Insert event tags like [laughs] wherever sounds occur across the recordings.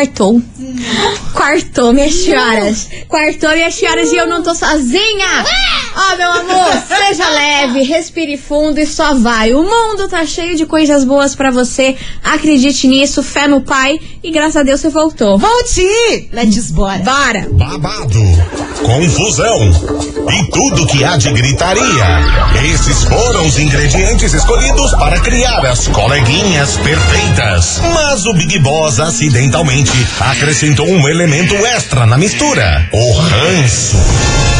quartou. Quartou, minhas senhoras. Quartou, minhas senhoras, e eu não tô sozinha. Ó, meu amor, seja leve, respire fundo e só vai. O mundo tá cheio de coisas boas pra você. Acredite nisso, fé no pai. E graças a Deus você voltou. Volte! Let's bora. Bora! Babado, confusão e tudo que há de gritaria. Esses foram os ingredientes escolhidos para criar as coleguinhas perfeitas. Mas o Big Boss acidentalmente acrescentou um elemento extra na mistura: o ranço.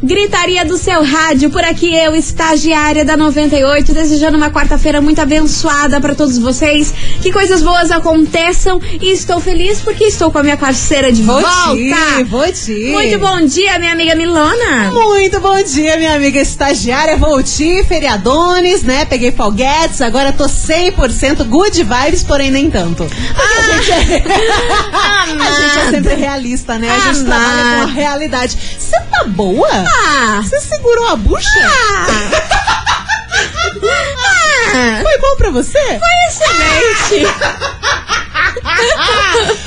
Gritaria do seu rádio, por aqui eu, estagiária da 98, desejando uma quarta-feira muito abençoada para todos vocês. Que coisas boas aconteçam e estou feliz porque estou com a minha parceira de Vou volta. te, vou te. Muito bom dia, minha amiga Milona. Muito bom dia, minha amiga estagiária. Volti, feriadones, né? Peguei folguetes, agora tô 100% good vibes, porém nem tanto. Porque a, gente é... [laughs] [laughs] a gente é sempre realista, né? A gente Amado. trabalha com a realidade. Você tá boa? Ah, Você segurou a bucha? ah, Foi bom pra você? excelente.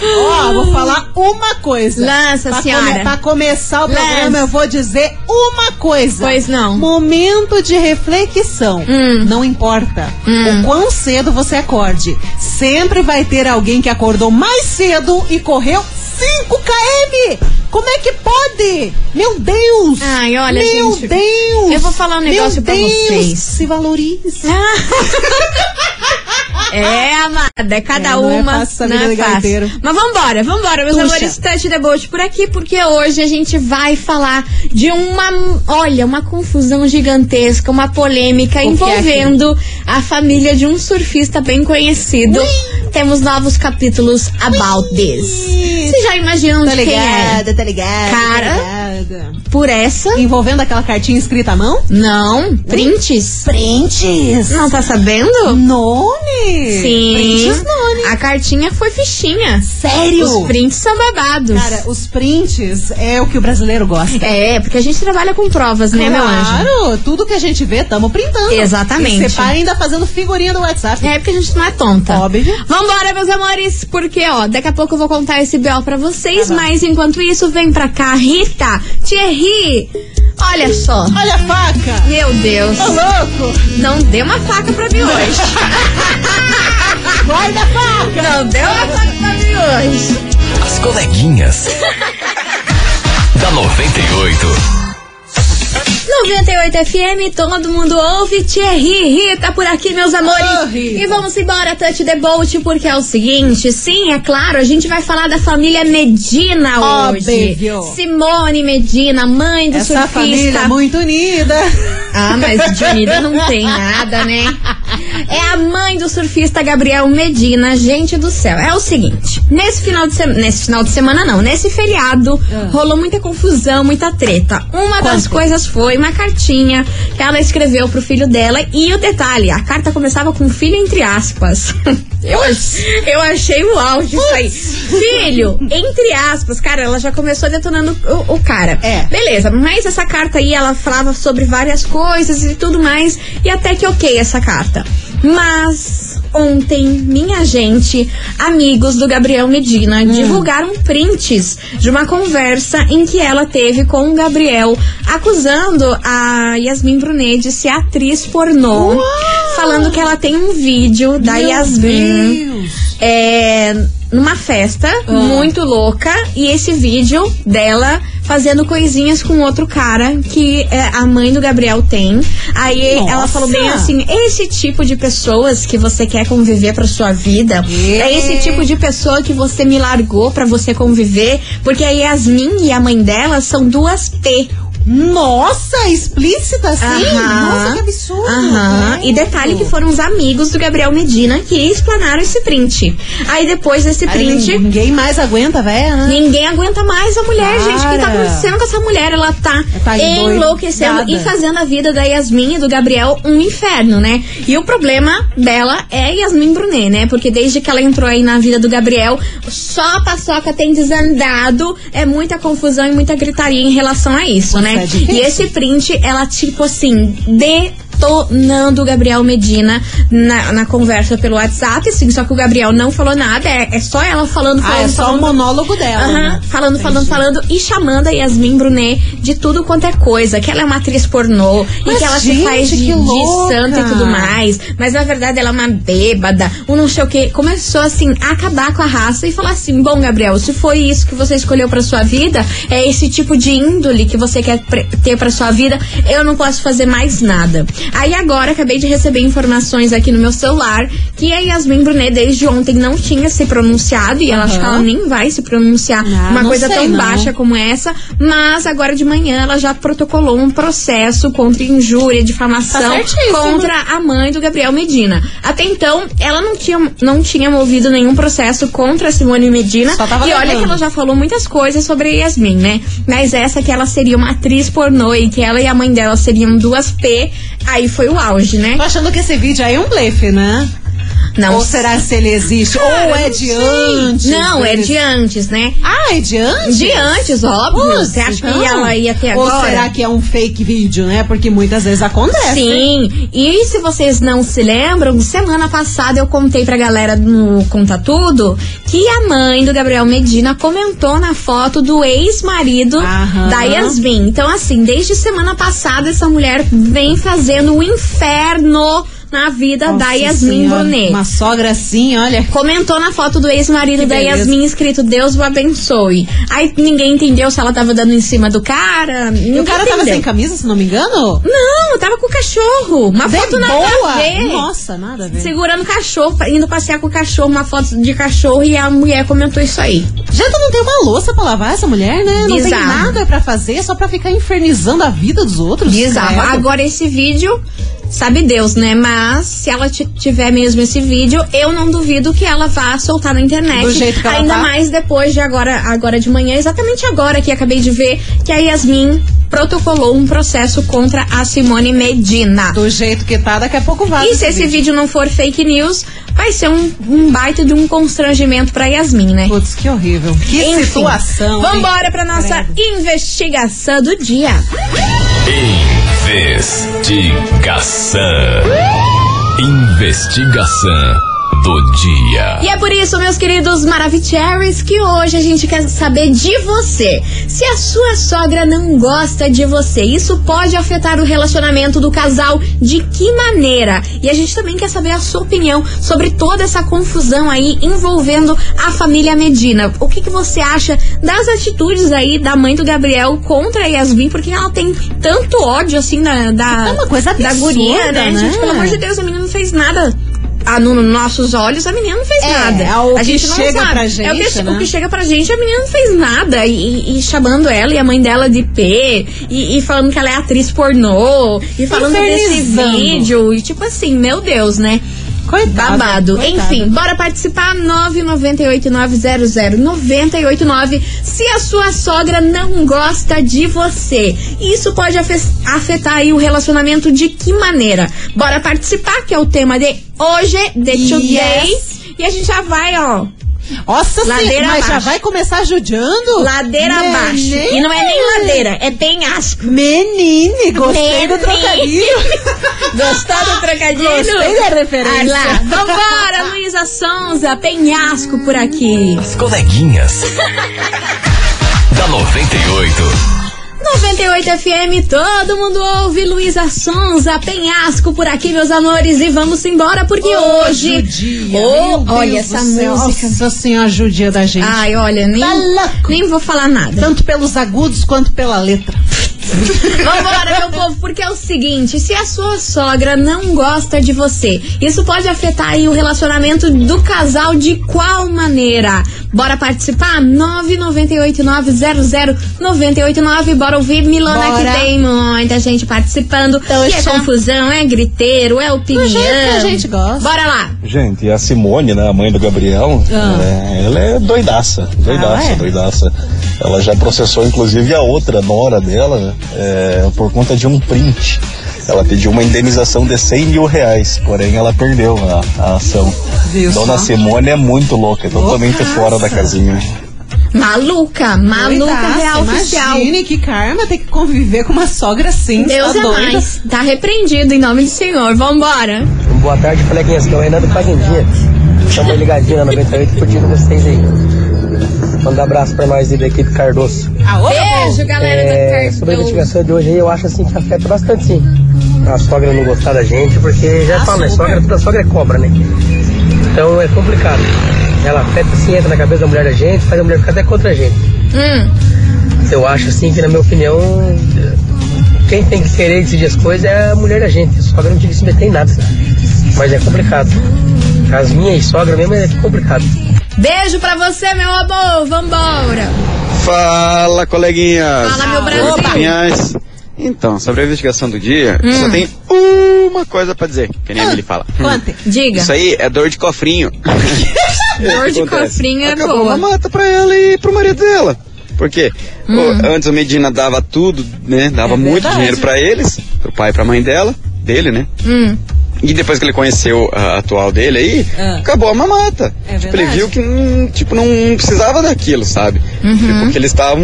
Ó, vou falar uma coisa. Lança, pra senhora. pra começar o Lança. programa, eu vou dizer uma coisa. Pois não. Momento de reflexão. Hum. Não importa o quão cedo você acorde. Sempre vai ter alguém que acordou mais cedo e correu 5 km. Como é que pode? Meu Deus! Ai, olha, Meu gente, Deus! eu vou falar um negócio Meu pra Deus, vocês. Se valorize. [laughs] É, amada, é cada É, não é uma. fácil essa não é fácil. gaiteiro. Mas vambora, vambora, meus Puxa. amores, the boat por aqui, porque hoje a gente vai falar de uma, olha, uma confusão gigantesca, uma polêmica O que é, envolvendo a família de um surfista bem conhecido. Temos novos capítulos about this. Vocês já imaginam Tá de quem é? Ligada, tá ligada. Cara. tá Por essa? Envolvendo aquela cartinha escrita à mão? Não. Prints? Prints. Não tá sabendo? Nome. Sim. Prints nome. A cartinha foi fichinha. Sério? Os prints são babados. Cara, os prints é o que o brasileiro gosta. É, porque a gente trabalha com provas, né, meu anjo? Claro, tudo que a gente vê, tamo printando. Exatamente. E separa ainda fazendo figurinha do WhatsApp. É porque a gente não é tonta. Óbvio. Vambora, meus amores, porque, ó, daqui a pouco eu vou contar esse B.O. pra vocês, Tá mas enquanto isso, vem pra cá, Rita, Thierry. Olha só. Olha a faca. Meu Deus. Ô, louco. Não deu uma faca pra mim hoje. [laughs] Guarda a faca. Não deu uma faca pra mim hoje. As coleguinhas. [laughs] da 98. 98 FM, todo mundo ouve. Thierry, Rita por aqui, meus amores. Rita. e vamos embora, Touch the Boat, porque é o seguinte: sim, é claro, a gente vai falar da família Medina hoje. Simone Medina, mãe do Essa surfista. família é muito unida. Ah, mas de unida não tem [laughs] nada, né? É a mãe do surfista Gabriel Medina, gente do céu. É o seguinte, nesse final de semana, nesse final de semana não, nesse feriado, Ah. rolou muita confusão, muita treta. Uma das Conta. coisas foi uma cartinha que ela escreveu pro filho dela e o detalhe, a carta começava com filho entre aspas. [laughs] Eu, eu achei o áudio isso aí. Filho, entre aspas, cara, ela já começou detonando o, o cara. É. Beleza, mas essa carta aí, ela falava sobre várias coisas e tudo mais, e até que ok essa carta. Mas ontem, minha gente, amigos do Gabriel Medina, divulgaram prints de uma conversa em que ela teve com o Gabriel, acusando a Yasmin Brunet de ser atriz pornô, falando que ela tem um vídeo da Meu Yasmin Deus. é, numa festa Ah. muito louca e esse vídeo dela fazendo coisinhas com outro cara que é, a mãe do Gabriel tem. Aí ela Nossa. falou bem assim: esse tipo de pessoas que você quer conviver pra sua vida, é esse tipo de pessoa que você me largou pra você conviver, porque a Yasmin e a mãe dela são duas P. Nossa, explícita assim? Aham. Nossa, que absurdo. Aham. E detalhe que foram os amigos do Gabriel Medina que explanaram esse print. Aí depois desse Aí print. Ninguém mais aguenta, velho. né? Ninguém aguenta mais a mulher, Cara. gente. O que tá acontecendo com essa mulher? Ela tá, Tá enlouquecendo endoidada. e fazendo a vida da Yasmin e do Gabriel um inferno, né? E o problema dela é Yasmin Brunet, né? Porque desde que ela entrou aí na vida do Gabriel, só a paçoca tem desandado. É muita confusão e muita gritaria em relação a isso, Nossa, né? é e esse print, ela, tipo assim, detonando o Gabriel Medina na, na conversa pelo WhatsApp, assim, só que o Gabriel não falou nada, é, é só ela falando, falando, Ah, é só falando, o monólogo dela. Aham, né? falando, falando, falando e chamando a Yasmin Brunet de tudo quanto é coisa, que ela é uma atriz pornô e Mas, que ela gente, se faz de, de santa e tudo mais, mas na verdade ela é uma bêbada, um não sei o que. Começou assim a acabar com a raça e falar assim: bom, Gabriel, se foi isso que você escolheu pra sua vida, é esse tipo de índole que você quer ter pra sua vida, eu não posso fazer mais nada. Aí agora acabei de receber informações aqui no meu celular que a Yasmin Brunet desde ontem não tinha se pronunciado e ela acho que ela nem vai se pronunciar uma não coisa sei, tão não. baixa como essa, mas agora de manhã ela já protocolou um processo contra injúria, difamação Tá contra a mãe do Gabriel Medina. Até então, ela não tinha, não tinha movido nenhum processo contra a Simone Medina. Só tava e olha que ela já falou muitas coisas sobre a Yasmin, né? Mas essa que ela seria uma atriz pornô e que ela e a mãe dela seriam duas P, aí foi o auge, né? Tô achando que esse vídeo aí é um blefe, né? Não Ou será se ele existe? Cara, Ou é de sei. antes? Não, é de antes, né? Ah, é de antes? De antes, óbvio. Putz, Você acha então. que ela ia ter agora? Ou será que é um fake vídeo, né? Porque muitas vezes acontece. Sim, e se vocês não se lembram, semana passada eu contei pra galera no Conta Tudo que a mãe do Gabriel Medina comentou na foto do ex-marido da Yasmin. Então, assim, desde semana passada essa mulher vem fazendo um inferno na vida da Nossa Yasmin Senhora, Brunet. Uma sogra assim, olha. Comentou na foto do ex-marido da beleza. Yasmin escrito Deus o abençoe. Aí ninguém entendeu se ela tava dando em cima do cara. E o cara tava entendeu. sem camisa, se não me engano? Não, tava com o cachorro. Uma De foto nada boa. a ver. Nossa, nada a ver. Segurando o cachorro, indo passear com o cachorro, uma foto de cachorro e a mulher comentou isso aí. Janta não tem uma louça pra lavar essa mulher, né? Não tem Bizarro. nada pra fazer, só pra ficar infernizando a vida dos outros. Bizarro. Agora esse vídeo, sabe Deus, né? Mas se ela ti- tiver mesmo esse vídeo, eu não duvido que ela vá soltar na internet. Do jeito que ela Ainda tá. mais depois de agora, agora de manhã, exatamente agora que acabei de ver que a Yasmin protocolou um processo contra a Simone Medina. Do jeito que tá, daqui a pouco vai. E se esse vídeo não for fake news, vai ser um, um baita de um constrangimento pra Yasmin, né? Putz, que horrível. Que Enfim, situação. hein? Vambora pra nossa investigação do dia. Investigação. Investigação do dia. E é por isso, meus queridos Maravicheries, que hoje a gente quer saber de você. Se a sua sogra não gosta de você, isso pode afetar o relacionamento do casal de que maneira? E a gente também quer saber a sua opinião sobre toda essa confusão aí envolvendo a família Medina. O que, que você acha das atitudes aí da mãe do Gabriel contra a Yasmin? Porque ela tem tanto ódio assim da, da, É uma coisa da absurda, guria, né? né? Gente, pelo amor de Deus, a menina não fez nada. No, nos nossos olhos, a menina não fez É, nada. é o a que gente não chega sabe. pra É o que, gente, né? o que chega pra gente, a menina não fez nada. E, e- chamando ela e a mãe dela de P, e, e falando que ela é atriz pornô, e falando desse vídeo. E tipo assim, meu Deus, né? Coitada, Babado. coitada. Enfim, bora participar 998900989 se a sua sogra não gosta de você. Isso pode afe- afetar aí o relacionamento de que maneira? Bora participar, que é o tema de hoje, de today. Yes. E a gente já vai, ó, Nossa Ladeira senhora, mas já vai começar judiando? ladeira Menine. abaixo. E não é nem ladeira, é penhasco. Menine, gostei do Menine. trocadilho. [laughs] Gostou do trocadilho? Gostei da referência. Ah lá. Vambora, Luísa Sonza, penhasco por aqui. As coleguinhas. [laughs] da 98. 98 FM, todo mundo ouve Luísa Sonza, penhasco por aqui, meus amores, e vamos embora porque hoje. Judia. Oh, olha essa céu. música. Nossa senhora, judia da gente. Ai, olha, nem, Tá nem vou falar nada. Tanto pelos agudos quanto pela letra. [laughs] Vambora, meu povo, porque é o seguinte: se a sua sogra não gosta de você, isso pode afetar aí o relacionamento do casal de qual maneira? Bora participar? 998900989. Bora ouvir Milona Bora. que tem muita gente participando. Então, e é confusão, é griteiro, é opinião. jeito que a gente gosta. Bora lá. Gente, e a Simone, né, a mãe do Gabriel, Ah. é, ela é doidaça, doidaça, Ah, é? doidaça. Ela já processou, inclusive, a outra nora dela, né, é, por conta de um print. Ela pediu uma indenização de 100 mil reais, porém ela perdeu a, a ação. Viu Dona só? Simone é muito louca, é totalmente Loucaça. fora da casinha. Maluca, maluca Doidaça, real oficial. Imagine que karma ter que conviver com uma sogra assim. Deus tá é doida? mais. Tá repreendido em nome do Senhor. Vambora. Boa tarde, coleguinhas. Aqui é o Renan do Fazendinha. Estamos ligadinho na 98 curtindo vocês aí. Manda um abraço pra aí da equipe Cardoso. Aô, Beijo, galera É, do sobre a Cardoso. investigação de hoje aí, eu acho assim que afeta bastante sim. A sogra não gostar da gente, porque já fala, né? Sogra, toda sogra é cobra, né? Então é complicado. Ela afeta assim, entra na cabeça da mulher da gente, faz a mulher ficar até contra a gente. Hum, Eu acho assim que, na minha opinião, quem tem que querer decidir as coisas é a mulher da gente. A sogra não tinha que se meter em nada. Mas é complicado. As minhas sogra mesmo é complicado. Beijo pra você, meu amor. Vambora. Fala, coleguinhas. Fala, meu Brasil. Fofinhas. Então, sobre a investigação do dia, Hum. só tem uma coisa pra dizer, que nem a Emily fala. Conte. Diga. Isso aí é dor de cofrinho. [laughs] Dor de cofrinho é Acabou boa. uma mata pra ela e pro marido dela. Por quê? Hum. Antes o Medina dava tudo, né? Dava É muito dinheiro pra eles, pro pai e pra mãe dela, dele, né? Hum. E depois que ele conheceu a atual dele aí, Ah. acabou a mamata. É tipo, ele viu que não, tipo, não precisava daquilo, sabe? Uhum. Tipo, porque eles estavam,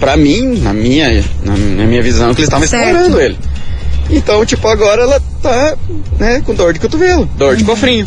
pra mim, na minha, na, minha visão, que eles estavam explorando ele. Então, tipo, agora ela tá, né, com dor de cotovelo, dor de cofrinho.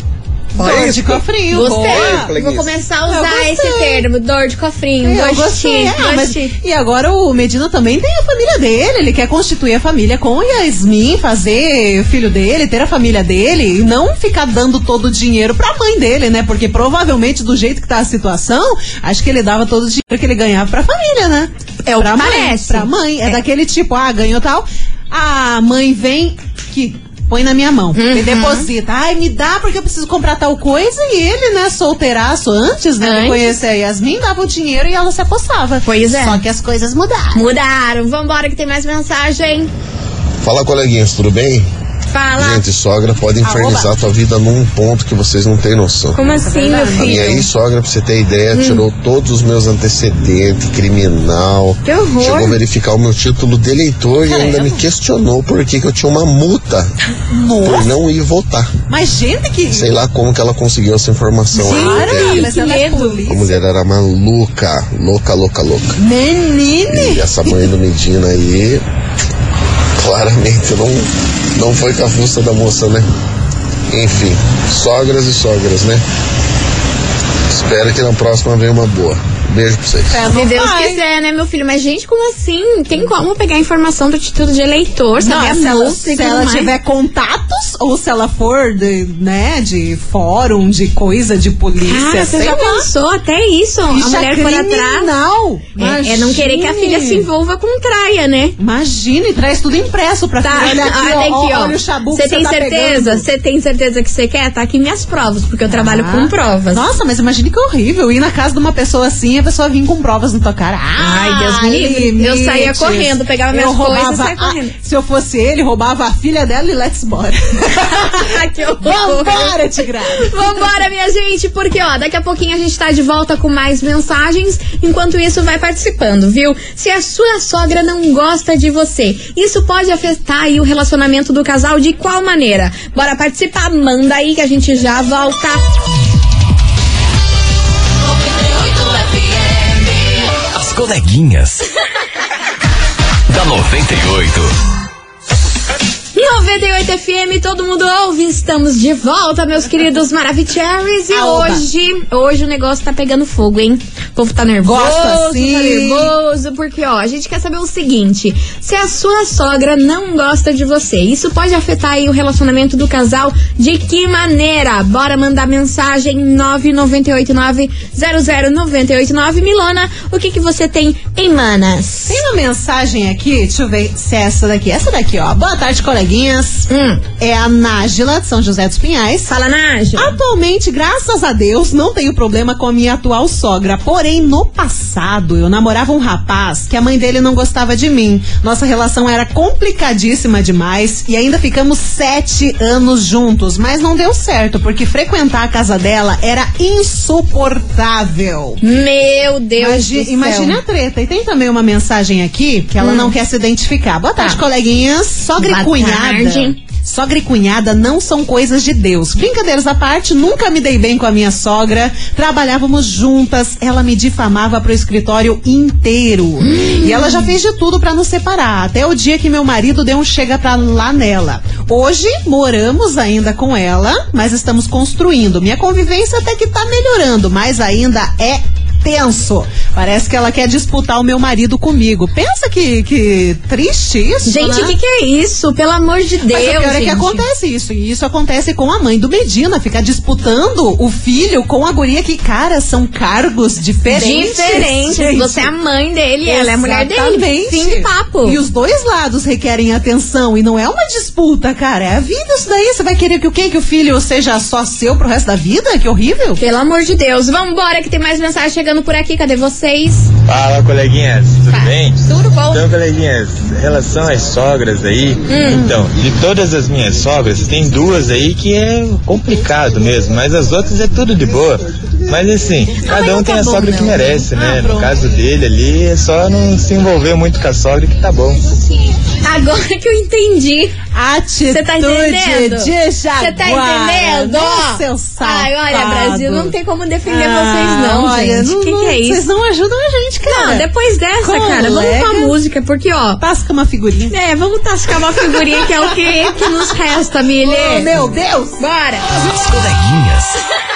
Dor É de cofrinho. Gostei. Vou começar a usar esse termo, dor de cofrinho. É, Eu gostei. Ah, mas- e agora o Medina também tem a família dele. Ele quer constituir a família com o Yasmin, fazer o filho dele, ter a família dele e não ficar dando todo o dinheiro pra mãe dele, né? Porque provavelmente, do jeito que tá a situação, acho que ele dava todo o dinheiro que ele ganhava pra família, né? É o pra que mãe, parece. Pra mãe. É, daquele tipo, ah, ganhou tal. A mãe vem que. Põe na minha mão, Uhum. me deposita. Ai, me dá porque eu preciso comprar tal coisa. E ele, né, solteiraço antes, né, de Antes. conhecer a Yasmin, dava o dinheiro e ela se apossava. Pois é. Só que as coisas mudaram. Mudaram. Vambora que tem mais mensagem. Fala, coleguinhas, tudo bem? Fala. Gente, sogra pode infernizar tua vida num ponto que vocês não têm noção. Como assim, meu A minha filho? ex-sogra, pra você ter ideia, tirou todos os meus antecedentes, criminal. Que horror. Chegou a verificar o meu título de eleitor e ainda me questionou por que, que eu tinha uma multa por não ir votar. Mas, gente, que. Sei lá como que ela conseguiu essa informação. Mas que ela é medo. A mulher era maluca, louca, louca, louca. Menine! E essa mãe do Medina aí, claramente não, não foi com a fuça da moça, né? Enfim, sogras e sogras, né? Espero que na próxima venha uma boa. Beijo pra vocês. É, Se não Deus vai. quiser, né, meu filho? Mas, gente, como assim? Tem como pegar a informação do título de eleitor, saber Não, a se ela, e se ela mais? tiver contatos ou se ela for de, né, de fórum, de coisa, de polícia, Cara, você já lá. pensou até isso? a Ficha mulher for atrás. criminal. É, é não querer que a filha se envolva com traia, né? Imagine, traz tudo impresso pra Tá, filha. Olha [laughs] aqui, olha ó, aqui, ó. olha o chabu Você tem tá certeza? Você tem certeza que você quer? Tá aqui minhas provas, porque eu trabalho Ah. com provas. Nossa, mas imagine que horrível ir na casa de uma pessoa assim e a pessoa vir com provas na tua cara. Ai, Deus me livre. Eu saía correndo, pegava minhas Eu coisas e saía a- correndo. se eu fosse ele, roubava a filha dela e let's bora. [laughs] que horror. Vambora, Tigrada. Vambora, minha gente, porque ó, daqui a pouquinho a gente tá de volta com mais mensagens. Enquanto isso, vai participando, viu? Se a sua sogra não gosta de você, isso pode afetar aí o relacionamento do casal de qual maneira? Bora participar, manda aí que a gente já volta. Coleguinhas. [laughs] da 98. 98 FM, todo mundo ouve. Estamos de volta, meus queridos Maravicheries. E Aoba. hoje, hoje o negócio tá pegando fogo, hein? O povo tá nervoso, Gosta, sim. tá nervoso, porque ó, a gente quer saber o seguinte: se a sua sogra não gosta de você, isso pode afetar aí o relacionamento do casal de que maneira? Bora mandar mensagem 998900989 Milona, o que que você tem em manas? Tem uma mensagem aqui, deixa eu ver se é essa daqui. Essa daqui, ó. Boa tarde, coleguinhas. Hum. É a Nájila, de São José dos Pinhais. Fala, Nájila. Atualmente, graças a Deus, não tenho problema com a minha atual sogra. Porém, no passado, eu namorava um rapaz que a mãe dele não gostava de mim. Nossa relação era complicadíssima demais e ainda ficamos sete anos juntos. Mas não deu certo, porque frequentar a casa dela era insuportável. Meu Deus Imagi- do céu. Imagina a treta. E tem também uma mensagem aqui que ela não quer se identificar. Boa tarde, Tá. coleguinhas. Sogra e cunhada. Tarde. Sogra e cunhada não são coisas de Deus. Brincadeiras à parte, nunca me dei bem com a minha sogra. Trabalhávamos juntas, ela me difamava pro escritório inteiro. E ela já fez de tudo pra nos separar, até o dia que meu marido deu um chega pra lá nela. Hoje moramos ainda com ela, mas estamos construindo. Minha convivência até que tá melhorando, mas ainda é tenso. Parece que ela quer disputar o meu marido comigo. Pensa que, que triste isso, Gente, o né? que, que é isso? Pelo amor de Deus. Mas o pior é que gente. acontece isso. E isso acontece com a mãe do Medina. Fica disputando o filho com a guria que, cara, são cargos diferentes. Diferentes. gente. Você é a mãe dele, ela é a mulher dele. Exatamente. Fim de papo. E os dois lados requerem atenção. E não é uma disputa, cara. É a vida isso daí. Você vai querer que o quê? Que o filho seja só seu pro resto da vida? Que horrível. Pelo amor de Deus. Vambora que tem mais mensagem chegando por aqui. Cadê vocês? Fala, coleguinhas, tudo bem? Tudo bom? Então, coleguinhas, em relação às sogras aí, então, de todas as minhas sogras, tem duas aí que é complicado mesmo, mas as outras é tudo de boa. Mas assim, cada um tem tá a bom, sogra não. que merece, né? Ah, no caso dele ali, é só não se envolver muito com a sogra que tá bom. Agora que eu entendi. Atitude Você tá entendendo? de Você tá entendendo? né, seu Ai, olha? Brasil, não tem como defender Ah, vocês, não, olha, gente. O que, não- que é Vocês isso? não ajudam a gente, cara. Não, depois dessa, cara, vamos pra música, porque, ó. Tasca uma figurinha. É, vamos tascar uma figurinha que é o que, que nos resta, Mili. Oh, meu Deus! Bora! As coleguinhas.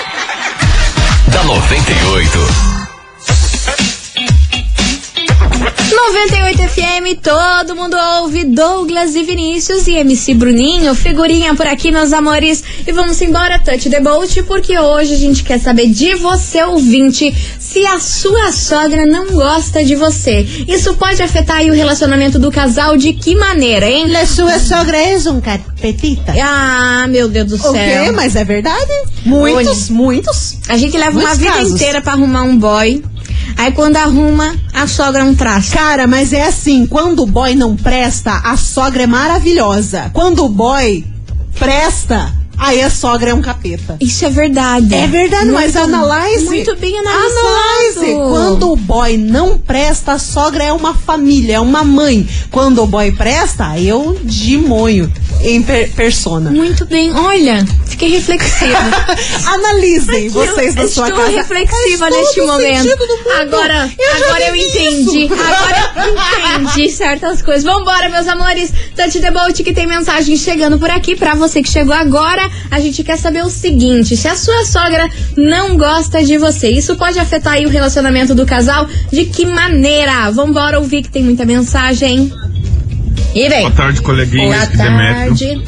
Da 98. 98 FM, todo mundo ouve Douglas e Vinícius e MC Bruninho, figurinha por aqui, meus amores. E vamos embora, Touch the Boat, porque hoje a gente quer saber de você, ouvinte, se a sua sogra não gosta de você. Isso pode afetar o relacionamento do casal de que maneira, hein? La sua sogra é um carpetita. Ah, meu Deus do O quê? céu. Mas é verdade. Muitos, muitos. A gente leva uma Muitos vida casos. inteira pra arrumar um boy. Aí quando arruma, a sogra é um traço. Cara, mas é assim, quando o boy não presta, a sogra é maravilhosa. Quando o boy presta, aí a sogra é um capeta. Isso é verdade. É verdade, mas Muito- analise. Muito bem analisado. Analise. Quando o boy não presta, a sogra é uma família, é uma mãe. Quando o boy presta, aí eu demonho em per- persona. Muito bem. Olha, fiquei reflexiva. [laughs] Analisem vocês da sua Estou casa. reflexiva Faz neste momento. Agora, Eu agora eu entendi. isso. Agora eu [laughs] entendi certas coisas. Vambora, meus amores. The Boat que tem mensagem chegando por aqui pra você que chegou agora. A gente quer saber o seguinte: se a sua sogra não gosta de você, isso pode afetar aí o relacionamento do casal? De que maneira? Vambora ouvir que tem muita mensagem. E vem. Boa tarde, coleguinhas Boa tarde.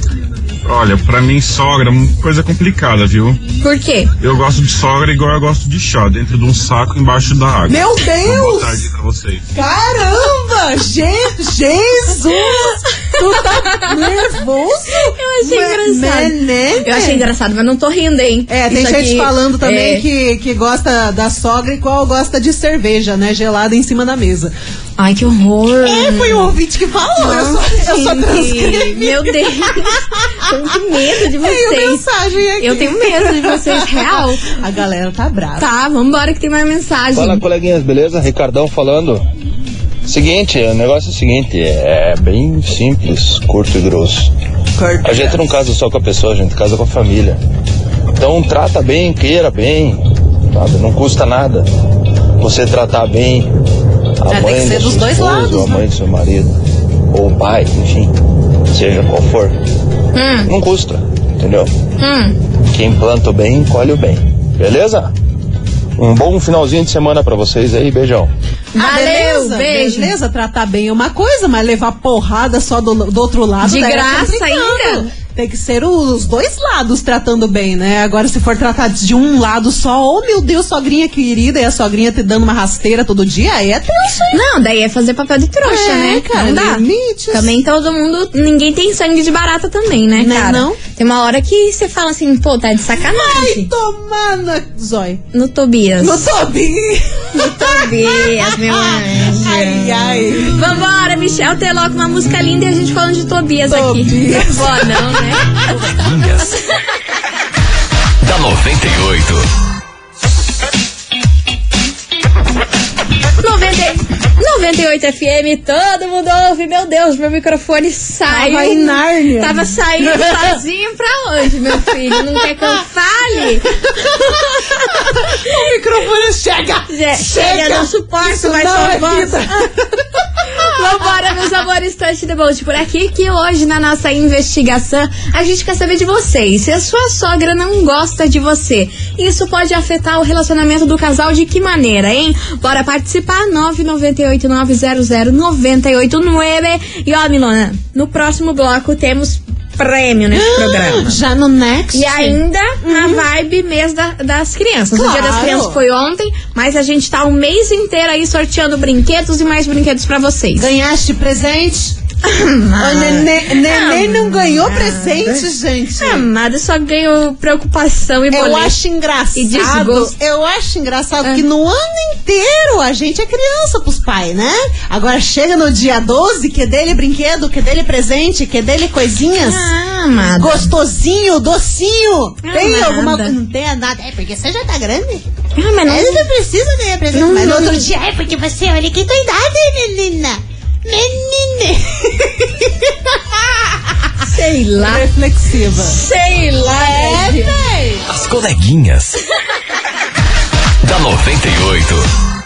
Olha, pra mim, sogra é uma coisa complicada, viu? Por quê? Eu gosto de sogra igual eu gosto de chá, dentro de um saco embaixo da água. Meu Então, Deus! boa tarde pra vocês. Caramba! Je- Jesus! Tu tá nervoso? Eu achei engraçado. né, Eu achei engraçado, mas não tô rindo, hein? É, tem Isso gente aqui falando também é- que, que gosta da sogra e qual gosta de cerveja, né? Gelada em cima da mesa. Ai, que horror. É, foi o ouvinte que falou. Eu só, eu só Gente, transcrevi. Meu Deus. Tô com medo de Tenho vocês. mensagem aqui. Eu tenho medo de vocês, real. A galera tá brava. Tá, vambora que tem mais mensagem. Fala, coleguinhas, beleza? Ricardão falando. Seguinte, o negócio é o seguinte, é bem simples, curto e grosso. A gente não casa só com a pessoa, a gente casa com a família. Então trata bem, queira bem, sabe? Não custa nada. Você tratar bem a É, tem mãe que ser dos dois esposa, lados, ou a né? mãe do seu marido, ou o pai, enfim, seja qual for. Hum, Não custa, entendeu? hum. Quem planta o bem, colhe o bem. Beleza? Um bom finalzinho de semana pra vocês aí, beijão. Ah, Valeu, beleza, beijo. Beleza, tratar bem é uma coisa, mas levar porrada só do, do outro lado De é graça complicado. ainda? Tem que ser os dois lados tratando bem, né? Agora, se for tratar de um lado só, oh meu Deus, sogrinha querida, e a sogrinha te dando uma rasteira todo dia, aí é tenso, hein? Não, daí é fazer papel de trouxa, É, né? cara, não dá. limites. Também todo mundo, ninguém tem sangue de barata também, né, Né, cara? não? Tem uma hora que você fala assim, pô, tá de Ai, sacanagem. tomar na zói. No Tobias. No Tobi. No Tobias, meu [laughs] anjo. Ai, ai. Vambora, Michel Teló com uma música linda e a gente falando de Tobias, aqui. Tobias. Não vou, não, né? Coleguinhas. da 98. 90, 98 FM, todo mundo ouve. Meu Deus, meu microfone saiu. Tava em Nárnia. Tava saindo sozinho pra onde, meu filho? Não quer que eu fale? O microfone chega. Zé, chega, não suporto Isso mais sua é voz. [laughs] Vambora, meus amores, Touch the Boat por aqui, que hoje na nossa investigação a gente quer saber de vocês. Se a sua sogra não gosta de você, isso pode afetar o relacionamento do casal de que maneira, hein? Bora participar, 998-900-989. E ó, Milona, no próximo bloco temos prêmio nesse programa. Já no next. E ainda a vibe mês da- das crianças. O dia das Claro. crianças foi ontem, mas a gente tá o mês inteiro aí sorteando brinquedos e mais brinquedos pra vocês. Ganhaste presente? O neném, neném não ganhou presente, gente. Amada, só ganho preocupação e Eu boleto. acho E engraçado. desgosto. Eu acho engraçado É. que no ano inteiro a gente é criança pros pais, né? Agora chega no dia 12, que dele brinquedo, que dele presente, que dele coisinhas. Ah, amada. Gostosinho, docinho. Ah, tem alguma coisa? Não tem nada. É porque você já tá grande. Ah, mas não... Ele não precisa ganhar presente. Não, mas no outro dia, é porque você olha que idade, menina. Sei lá. Reflexiva. Sei lá, É, véi. As coleguinhas. da 98.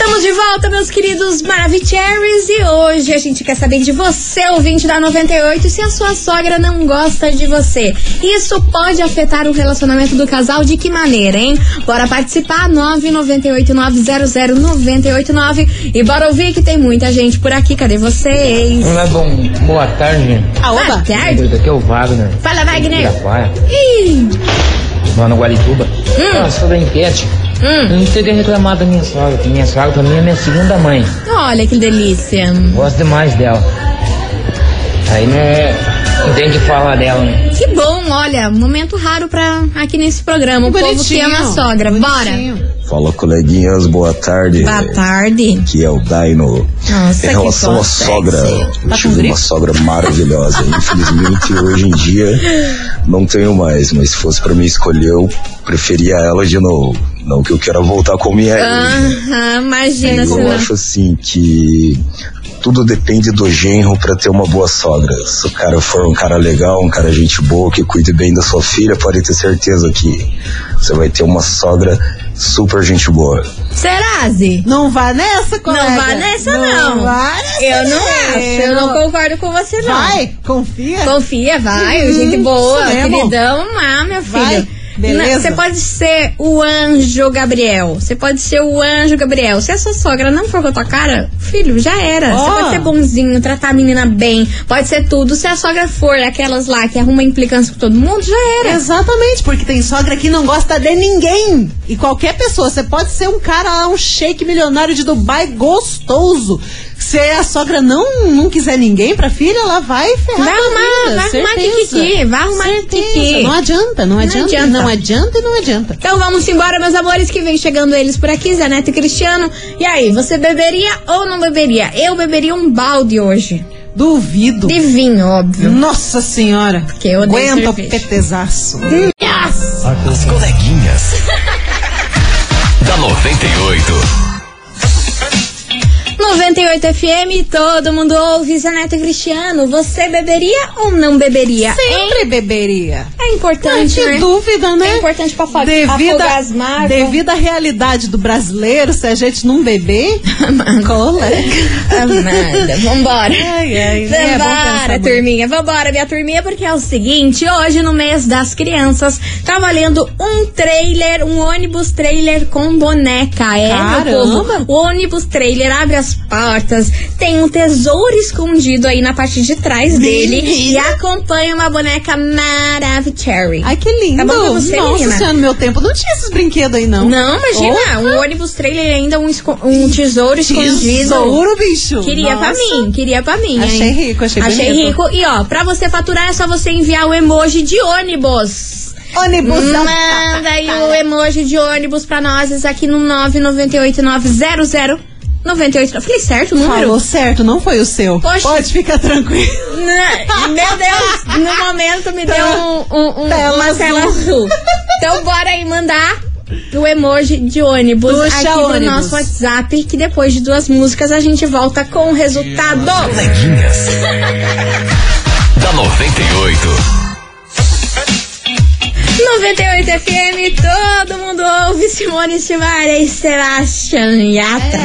Estamos de volta, meus queridos Maravicheries, e hoje a gente quer saber de você, ouvinte da 98, se a sua sogra não gosta de você. Isso pode afetar o relacionamento do casal de que maneira, hein? Bora participar, 998-900-989 e bora ouvir que tem muita gente por aqui, cadê vocês? Olá, bom, boa tarde. Aoba. Boa tarde. Aqui é o Wagner. Fala, Wagner. Pirapaia, Ih, lá no Guarituba. Ah, sobre a enquete, eu não teria reclamado da minha sogra, porque minha sogra pra mim é minha segunda mãe. olha que delícia. Gosto demais dela. Aí né, não tem que falar dela, né? Que bom, olha, momento raro pra aqui nesse programa. O povo que ama a sogra. Bora. Fala, coleguinhas, boa tarde. Boa tarde. Aqui é o Daino. Nossa, em que relação à voz sogra, eu Tá tive uma sogra maravilhosa. Infelizmente, hoje em dia, não tenho mais. Mas se fosse pra mim escolher, eu preferia ela de novo. Não que eu queira voltar com minha ex. Aham, imagina Eu não. acho assim que tudo depende do genro pra ter uma boa sogra. Se o cara for um cara legal, um cara gente boa, que cuide bem da sua filha, pode ter certeza que você vai ter uma sogra super gente boa. Serazi? Não vá nessa, colega. Não vá nessa, não. vá nessa, Eu não acho, eu não concordo com você, não. Vai, confia. Confia, vai, Uhum, gente boa, queridão, ah, meu Vai, filho. Beleza. Você pode ser o anjo Gabriel. Você pode ser o anjo Gabriel. Se a sua sogra não for com a tua cara, filho, já era. Você Ó. pode ser bonzinho, tratar a menina bem, pode ser tudo. Se a sogra for aquelas lá que arruma implicância com todo mundo, já era. Exatamente, porque tem sogra que não gosta de ninguém. E qualquer pessoa, você pode ser um cara lá, um shake milionário de Dubai gostoso. Se a sogra não, não quiser ninguém pra filha, ela vai ferrar Vai arrumar, vida, vai arrumar certeza. kikiki, vai arrumar kikiki. Não adianta, não adianta, adianta. não adianta e não adianta. Então vamos embora, meus amores, que vem chegando eles por aqui, Zé Neto e Cristiano. E aí, você beberia ou não beberia? Eu beberia um balde hoje. Duvido. De vinho, óbvio. Nossa senhora. Porque eu odeio Aguenta o petezaço. As coleguinhas. [laughs] da 98. 98 FM, todo mundo ouve, Zé Neto e Cristiano. Você beberia ou não beberia? Sempre beberia. É importante, Não né? dúvida, né? É importante pra afogar devido, afogar devido à realidade do brasileiro, se a gente não beber, [laughs] colega. Amada, vambora. Ai, ai, é bom pensar Vambora, muito. turminha, vambora, minha turminha, porque é o seguinte, hoje no mês das crianças, tá valendo um trailer, um ônibus trailer com boneca, é, meu Caramba. povo? O ônibus trailer abre as portas, tem um tesouro escondido aí na parte de trás dele e acompanha uma boneca Maravicherry. Ai, que lindo. Tá bom pra você, Nossa menina? senhora, no meu tempo não tinha esses brinquedos aí, não. Não, imagina, um ônibus trailer ainda um, esco- um tesouro escondido. Tesouro, bicho. Queria pra Nossa. mim, queria pra mim. Achei hein? rico, achei Achei bonito. rico. E ó, pra você faturar é só você enviar o emoji de ônibus. Ônibus. Manda aí o emoji de ônibus pra nós aqui no 998900989. Eu falei certo o número? Falou certo, não foi o seu. Poxa. Pode ficar tranquilo. Né? Meu Deus, no momento me deu um, um, um, Tela uma azul. tela azul. Então bora aí mandar o emoji de ônibus Puxa aqui no ônibus. nosso WhatsApp, que depois de duas músicas a gente volta com o resultado. Coleguinhas. da 98. 98 FM, todo mundo ouve Simone Simaria e Sebastian Yatra.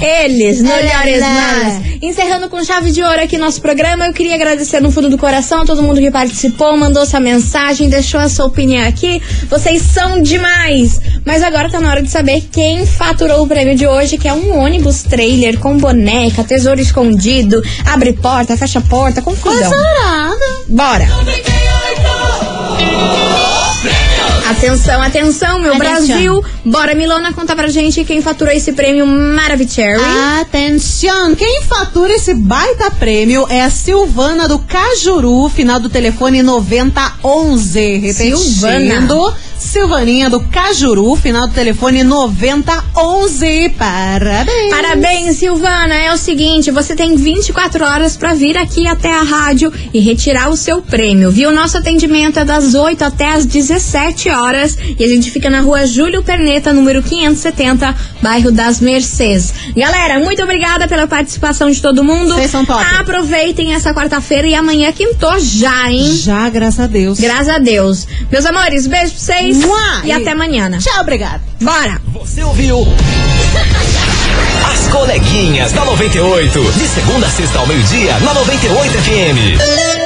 Eles, melhores malas. Encerrando com chave de ouro aqui nosso programa, eu queria agradecer no fundo do coração a todo mundo que participou, mandou sua mensagem, deixou a sua opinião aqui. Vocês são demais! Mas agora tá na hora de saber quem faturou o prêmio de hoje, que é um ônibus trailer com boneca, tesouro escondido, abre porta, fecha porta, confusão. Bora! Atenção, atenção, meu Atenção. Brasil. Bora, Milona, conta pra gente quem faturou esse prêmio Maravicherry. Atenção! Quem fatura esse baita prêmio é a Silvana do Cajuru, final do telefone 9011. Repetindo. Silvana. Silvaninha do Cajuru, final do telefone 9011. Parabéns! Parabéns, Silvana. É o seguinte, você tem 24 horas pra vir aqui até a rádio e retirar o seu prêmio, viu? Nosso atendimento é das 8 até as 17 horas e a gente fica na rua Júlio Perneta, número 570, bairro das Mercês. Galera, muito obrigada pela participação de todo mundo. Vocês são top. Aproveitem essa quarta-feira e amanhã quintou já, hein? Já, graças a Deus. Graças a Deus. Meus amores, beijo pra vocês Mua! e até amanhã. Tchau, obrigada. Bora! Você ouviu? [laughs] As coleguinhas da 98. De segunda a sexta ao meio-dia, na 98 FM.